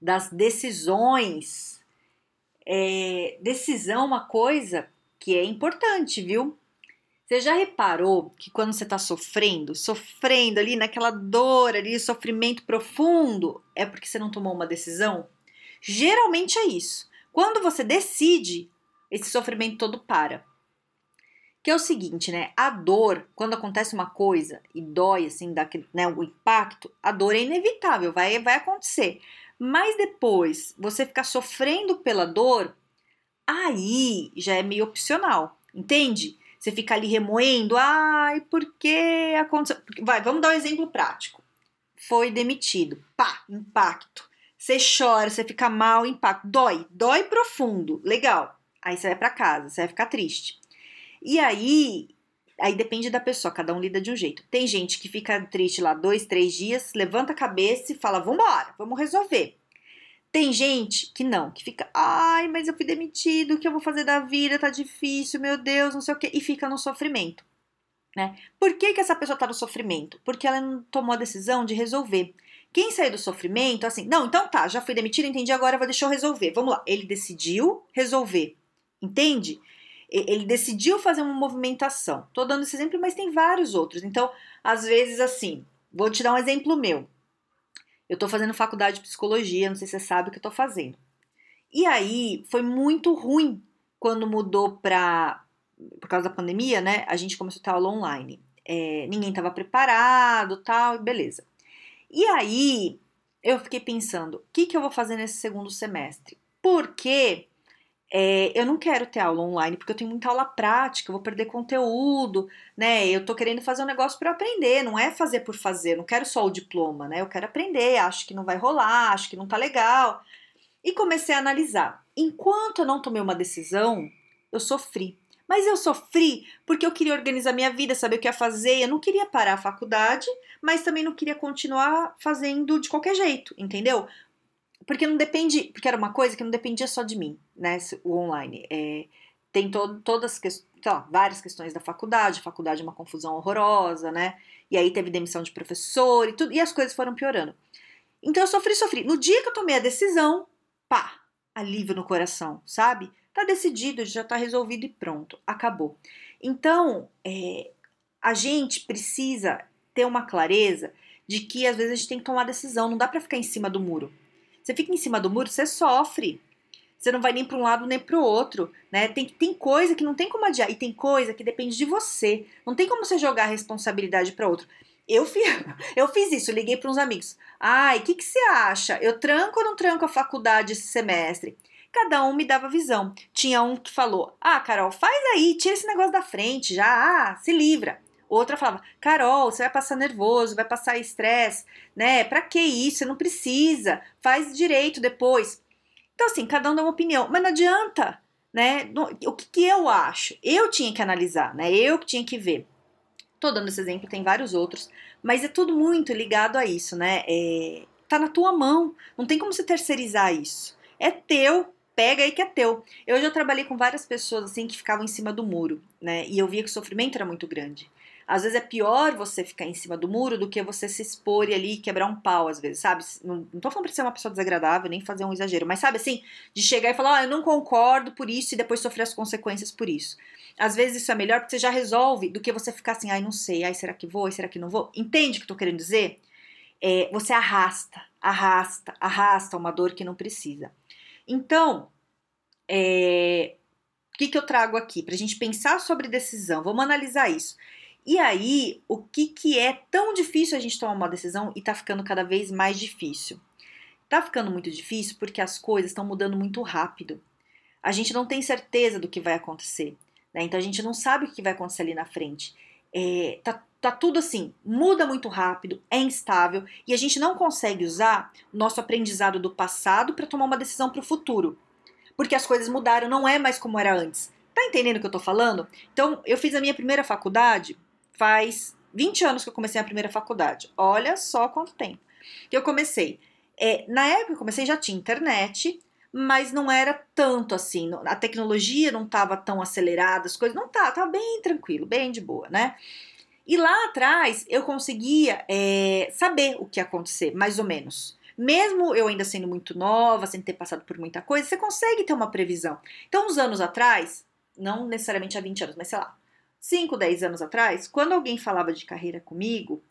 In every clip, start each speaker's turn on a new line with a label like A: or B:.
A: das decisões. É, decisão é uma coisa que é importante, viu? Você já reparou que quando você está sofrendo, sofrendo ali naquela dor, ali, sofrimento profundo, é porque você não tomou uma decisão? Geralmente é isso. Quando você decide, esse sofrimento todo para. Que é o seguinte, né? A dor, quando acontece uma coisa e dói, assim, dá né, o impacto, a dor é inevitável, vai, vai acontecer. Mas depois você ficar sofrendo pela dor, aí já é meio opcional, entende? Você fica ali remoendo, ai, por que aconteceu? Vai, vamos dar um exemplo prático. Foi demitido, pá, impacto. Você chora, você fica mal, impacto, dói, dói profundo, legal. Aí você vai para casa, você vai ficar triste. E aí, aí depende da pessoa, cada um lida de um jeito. Tem gente que fica triste lá dois, três dias, levanta a cabeça e fala: vambora, vamos resolver. Tem gente que não, que fica, ai, mas eu fui demitido, o que eu vou fazer da vida? Tá difícil, meu Deus, não sei o quê, e fica no sofrimento. Né? Por que, que essa pessoa tá no sofrimento? Porque ela não tomou a decisão de resolver. Quem saiu do sofrimento, assim, não, então tá, já fui demitido, entendi, agora vou deixar eu resolver. Vamos lá. Ele decidiu resolver. Entende? Ele decidiu fazer uma movimentação. Tô dando esse exemplo, mas tem vários outros. Então, às vezes, assim, vou te dar um exemplo meu. Eu tô fazendo faculdade de psicologia, não sei se você sabe o que eu tô fazendo. E aí foi muito ruim quando mudou pra. Por causa da pandemia, né? A gente começou a ter aula online. É, ninguém tava preparado tal, beleza. E aí eu fiquei pensando: o que, que eu vou fazer nesse segundo semestre? Porque é, eu não quero ter aula online porque eu tenho muita aula prática, eu vou perder conteúdo, né? Eu tô querendo fazer um negócio para aprender, não é fazer por fazer, não quero só o diploma, né? Eu quero aprender, acho que não vai rolar, acho que não tá legal. E comecei a analisar. Enquanto eu não tomei uma decisão, eu sofri. Mas eu sofri porque eu queria organizar minha vida, saber o que ia fazer. Eu não queria parar a faculdade, mas também não queria continuar fazendo de qualquer jeito, entendeu? Porque não depende, porque era uma coisa que não dependia só de mim, né? O online. É, tem to, todas que, lá, várias questões da faculdade, a faculdade é uma confusão horrorosa, né? E aí teve demissão de professor e tudo, e as coisas foram piorando. Então eu sofri, sofri. No dia que eu tomei a decisão, pá, alívio no coração, sabe? Tá decidido, já tá resolvido e pronto, acabou. Então, é, a gente precisa ter uma clareza de que às vezes a gente tem que tomar decisão, não dá para ficar em cima do muro. Você fica em cima do muro, você sofre. Você não vai nem para um lado nem para o outro, né? Tem, tem coisa que não tem como adiar e tem coisa que depende de você. Não tem como você jogar a responsabilidade para outro. Eu fiz, eu fiz isso, liguei para uns amigos. Ai, o que, que você acha? Eu tranco ou não tranco a faculdade esse semestre? Cada um me dava visão. Tinha um que falou: Ah, Carol, faz aí, tira esse negócio da frente já, ah, se livra. Outra falava: Carol, você vai passar nervoso, vai passar estresse, né? Pra que isso? Você não precisa. Faz direito depois. Então, assim, cada um dá uma opinião, mas não adianta, né? O que, que eu acho? Eu tinha que analisar, né? Eu que tinha que ver. Tô dando esse exemplo, tem vários outros, mas é tudo muito ligado a isso, né? É, tá na tua mão, não tem como você terceirizar isso. É teu, pega aí que é teu. Eu já trabalhei com várias pessoas assim que ficavam em cima do muro, né? E eu via que o sofrimento era muito grande. Às vezes é pior você ficar em cima do muro do que você se expor e ali quebrar um pau, às vezes, sabe? Não, não tô falando pra ser uma pessoa desagradável, nem fazer um exagero, mas sabe assim, de chegar e falar, ah, eu não concordo por isso e depois sofrer as consequências por isso. Às vezes isso é melhor porque você já resolve do que você ficar assim, ai, não sei, ai, será que vou, ai, será que não vou? Entende o que eu tô querendo dizer? É, você arrasta, arrasta, arrasta uma dor que não precisa. Então, é, o que, que eu trago aqui? Para a gente pensar sobre decisão, vamos analisar isso. E aí, o que, que é tão difícil a gente tomar uma decisão e tá ficando cada vez mais difícil? Tá ficando muito difícil porque as coisas estão mudando muito rápido. A gente não tem certeza do que vai acontecer, né? Então a gente não sabe o que vai acontecer ali na frente. É, tá tá tudo assim, muda muito rápido, é instável e a gente não consegue usar o nosso aprendizado do passado para tomar uma decisão para o futuro. Porque as coisas mudaram, não é mais como era antes. Tá entendendo o que eu tô falando? Então, eu fiz a minha primeira faculdade faz 20 anos que eu comecei a primeira faculdade. Olha só quanto tempo. Que eu comecei. É, na época eu comecei já tinha internet, mas não era tanto assim. A tecnologia não estava tão acelerada, as coisas não tava, tava bem tranquilo, bem de boa, né? E lá atrás eu conseguia é, saber o que ia acontecer, mais ou menos. Mesmo eu ainda sendo muito nova, sem ter passado por muita coisa, você consegue ter uma previsão. Então, uns anos atrás, não necessariamente há 20 anos, mas sei lá, 5, 10 anos atrás, quando alguém falava de carreira comigo,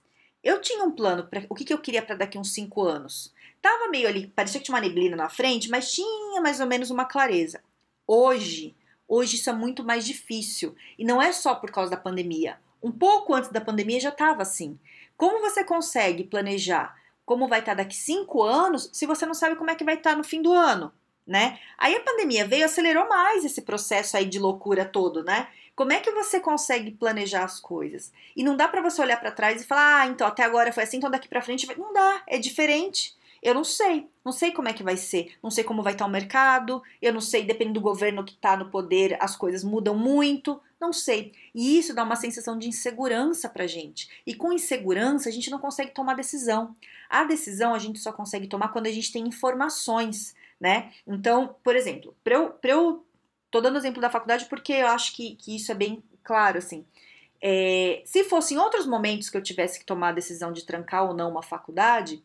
A: eu tinha um plano para o que, que eu queria para daqui uns 5 anos. Tava meio ali, parecia que tinha uma neblina na frente, mas tinha mais ou menos uma clareza. Hoje, hoje isso é muito mais difícil. E não é só por causa da pandemia. Um pouco antes da pandemia já estava assim. Como você consegue planejar como vai estar tá daqui cinco anos se você não sabe como é que vai estar tá no fim do ano, né? Aí a pandemia veio acelerou mais esse processo aí de loucura todo, né? Como é que você consegue planejar as coisas? E não dá para você olhar para trás e falar, ah, então até agora foi assim, então daqui para frente vai... não dá, é diferente. Eu não sei, não sei como é que vai ser, não sei como vai estar tá o mercado, eu não sei, dependendo do governo que está no poder, as coisas mudam muito, não sei. E isso dá uma sensação de insegurança pra gente. E com insegurança, a gente não consegue tomar decisão. A decisão a gente só consegue tomar quando a gente tem informações, né? Então, por exemplo, para eu, eu. Tô dando exemplo da faculdade porque eu acho que, que isso é bem claro, assim. É, se fosse em outros momentos que eu tivesse que tomar a decisão de trancar ou não uma faculdade,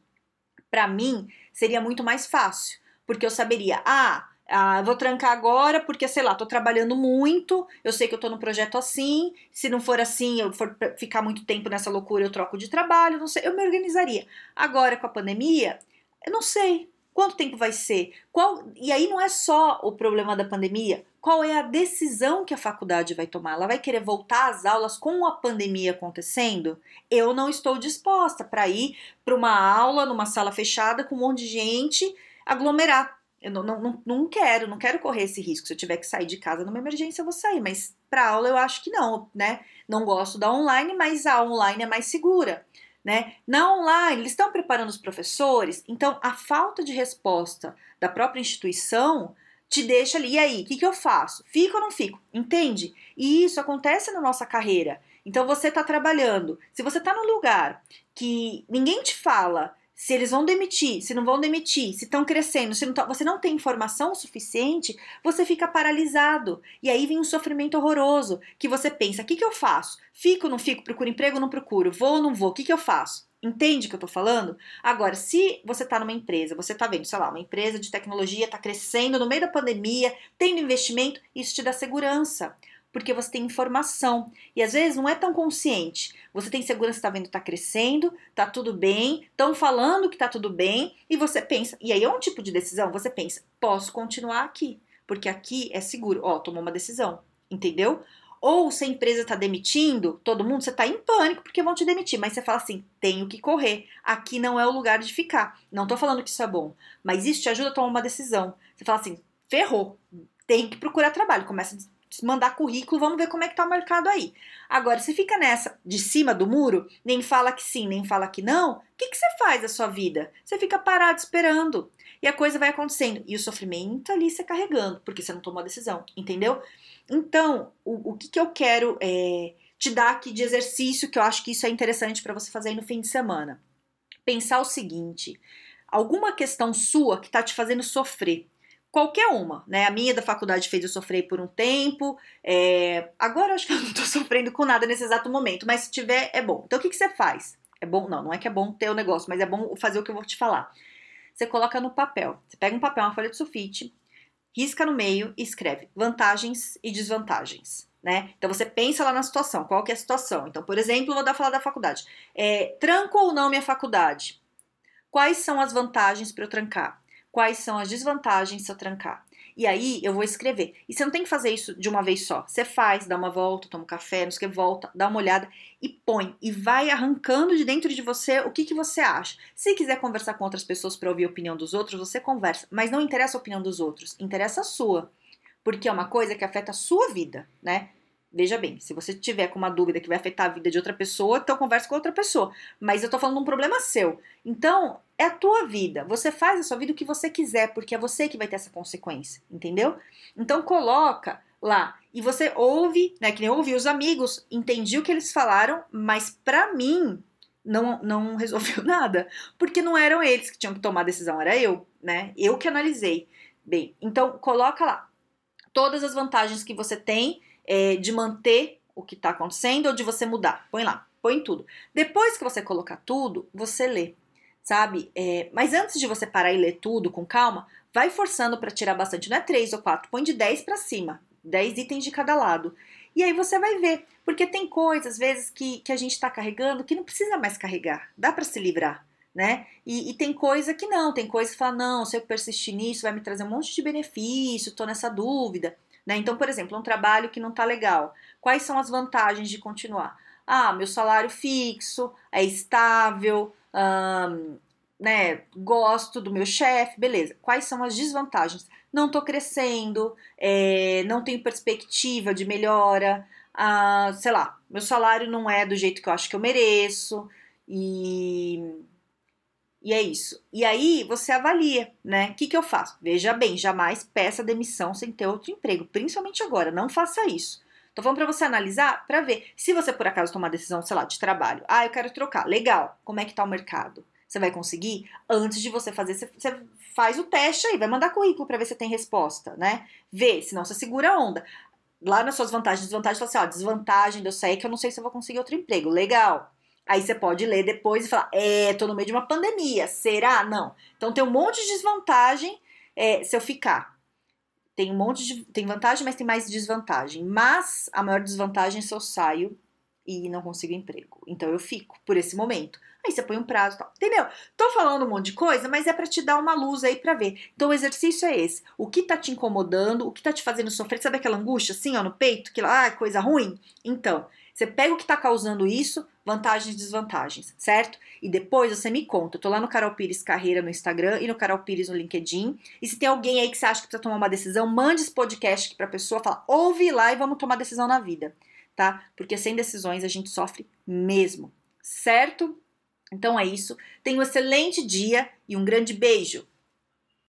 A: para mim seria muito mais fácil, porque eu saberia, ah, ah, vou trancar agora porque, sei lá, tô trabalhando muito, eu sei que eu tô no projeto assim, se não for assim, eu for ficar muito tempo nessa loucura, eu troco de trabalho, não sei, eu me organizaria. Agora, com a pandemia, eu não sei quanto tempo vai ser, qual, e aí não é só o problema da pandemia, qual é a decisão que a faculdade vai tomar? Ela vai querer voltar às aulas com a pandemia acontecendo? Eu não estou disposta para ir para uma aula numa sala fechada com um monte de gente aglomerar eu não, não, não quero, não quero correr esse risco. Se eu tiver que sair de casa numa emergência, eu vou sair. Mas para aula eu acho que não, né? Não gosto da online, mas a online é mais segura. Né? Na online, eles estão preparando os professores, então a falta de resposta da própria instituição te deixa ali. E aí, o que, que eu faço? Fico ou não fico? Entende? E isso acontece na nossa carreira. Então você está trabalhando. Se você está num lugar que ninguém te fala se eles vão demitir, se não vão demitir, se estão crescendo, se não você não tem informação suficiente, você fica paralisado. E aí vem um sofrimento horroroso, que você pensa, o que, que eu faço? Fico, não fico, procuro emprego, não procuro, vou ou não vou, o que, que eu faço? Entende o que eu tô falando? Agora, se você tá numa empresa, você tá vendo, sei lá, uma empresa de tecnologia tá crescendo no meio da pandemia, tendo investimento, isso te dá segurança porque você tem informação. E às vezes não é tão consciente. Você tem segurança, está vendo, está crescendo, está tudo bem, estão falando que está tudo bem, e você pensa, e aí é um tipo de decisão, você pensa, posso continuar aqui, porque aqui é seguro. Ó, tomou uma decisão, entendeu? Ou se a empresa está demitindo todo mundo, você está em pânico porque vão te demitir, mas você fala assim: tenho que correr, aqui não é o lugar de ficar. Não estou falando que isso é bom, mas isso te ajuda a tomar uma decisão. Você fala assim: ferrou, tem que procurar trabalho. Começa mandar currículo, vamos ver como é que tá o mercado aí. Agora, se fica nessa de cima do muro, nem fala que sim, nem fala que não, o que, que você faz da sua vida? Você fica parado esperando. E a coisa vai acontecendo. E o sofrimento ali você carregando, porque você não tomou a decisão, entendeu? Então, o, o que, que eu quero é, te dar aqui de exercício, que eu acho que isso é interessante para você fazer aí no fim de semana. Pensar o seguinte: alguma questão sua que tá te fazendo sofrer qualquer uma, né? A minha da faculdade fez eu sofrer por um tempo. É... Agora acho que eu não tô sofrendo com nada nesse exato momento, mas se tiver, é bom. Então o que, que você faz? É bom? Não, não é que é bom ter o negócio, mas é bom fazer o que eu vou te falar. Você coloca no papel. Você pega um papel, uma folha de sulfite, risca no meio e escreve vantagens e desvantagens. Né? Então você pensa lá na situação, qual que é a situação? Então, por exemplo, vou dar falar da faculdade. É, tranco ou não minha faculdade? Quais são as vantagens para eu trancar? Quais são as desvantagens se eu trancar. E aí eu vou escrever. E você não tem que fazer isso de uma vez só. Você faz, dá uma volta, toma um café, não sei o que, volta, dá uma olhada e põe. E vai arrancando de dentro de você o que, que você acha. Se quiser conversar com outras pessoas para ouvir a opinião dos outros, você conversa. Mas não interessa a opinião dos outros, interessa a sua. Porque é uma coisa que afeta a sua vida, né? Veja bem, se você tiver com uma dúvida que vai afetar a vida de outra pessoa, então converse com outra pessoa. Mas eu tô falando de um problema seu. Então, é a tua vida. Você faz a sua vida o que você quiser, porque é você que vai ter essa consequência, entendeu? Então coloca lá e você ouve, né, que nem ouvi os amigos, entendi o que eles falaram, mas para mim não, não resolveu nada, porque não eram eles que tinham que tomar a decisão, era eu, né? Eu que analisei. Bem, então coloca lá todas as vantagens que você tem é, de manter o que está acontecendo ou de você mudar. Põe lá, põe tudo. Depois que você colocar tudo, você lê, sabe? É, mas antes de você parar e ler tudo com calma, vai forçando para tirar bastante, não é três ou quatro, põe de 10 para cima, 10 itens de cada lado. E aí você vai ver, porque tem coisas, às vezes, que, que a gente está carregando que não precisa mais carregar, dá para se livrar, né? E, e, tem coisa que não, tem coisa que fala, não, se eu persistir nisso vai me trazer um monte de benefício, tô nessa dúvida, né? Então, por exemplo, um trabalho que não tá legal, quais são as vantagens de continuar? Ah, meu salário fixo, é estável, né? Gosto do meu chefe, beleza. Quais são as desvantagens? não estou crescendo, é, não tenho perspectiva de melhora, ah, sei lá, meu salário não é do jeito que eu acho que eu mereço, e, e é isso. E aí você avalia, né? O que, que eu faço? Veja bem, jamais peça demissão sem ter outro emprego, principalmente agora, não faça isso. Tô falando para você analisar, para ver se você por acaso tomar decisão, sei lá, de trabalho. Ah, eu quero trocar. Legal. Como é que tá o mercado? Você vai conseguir? Antes de você fazer, você faz o teste aí, vai mandar currículo para ver se tem resposta, né? Vê, senão você segura a onda. Lá nas suas vantagens e desvantagens, fala assim, ó, desvantagem de eu sair que eu não sei se eu vou conseguir outro emprego. Legal. Aí você pode ler depois e falar, é, tô no meio de uma pandemia, será? Não. Então tem um monte de desvantagem é, se eu ficar. Tem um monte de. Tem vantagem, mas tem mais desvantagem. Mas a maior desvantagem é se eu saio e não consigo emprego. Então eu fico por esse momento. Aí você põe um prazo, tal. entendeu? Tô falando um monte de coisa, mas é para te dar uma luz aí para ver. Então o exercício é esse. O que tá te incomodando, o que tá te fazendo sofrer, sabe aquela angústia assim, ó, no peito, que lá, ah, coisa ruim? Então, você pega o que tá causando isso, vantagens e desvantagens, certo? E depois você me conta. Eu tô lá no Carol Pires Carreira no Instagram e no Carol Pires no LinkedIn. E se tem alguém aí que você acha que precisa tomar uma decisão, mande esse podcast aqui pra pessoa, fala, ouve lá e vamos tomar decisão na vida, tá? Porque sem decisões a gente sofre mesmo, certo? Então é isso. Tenha um excelente dia e um grande beijo!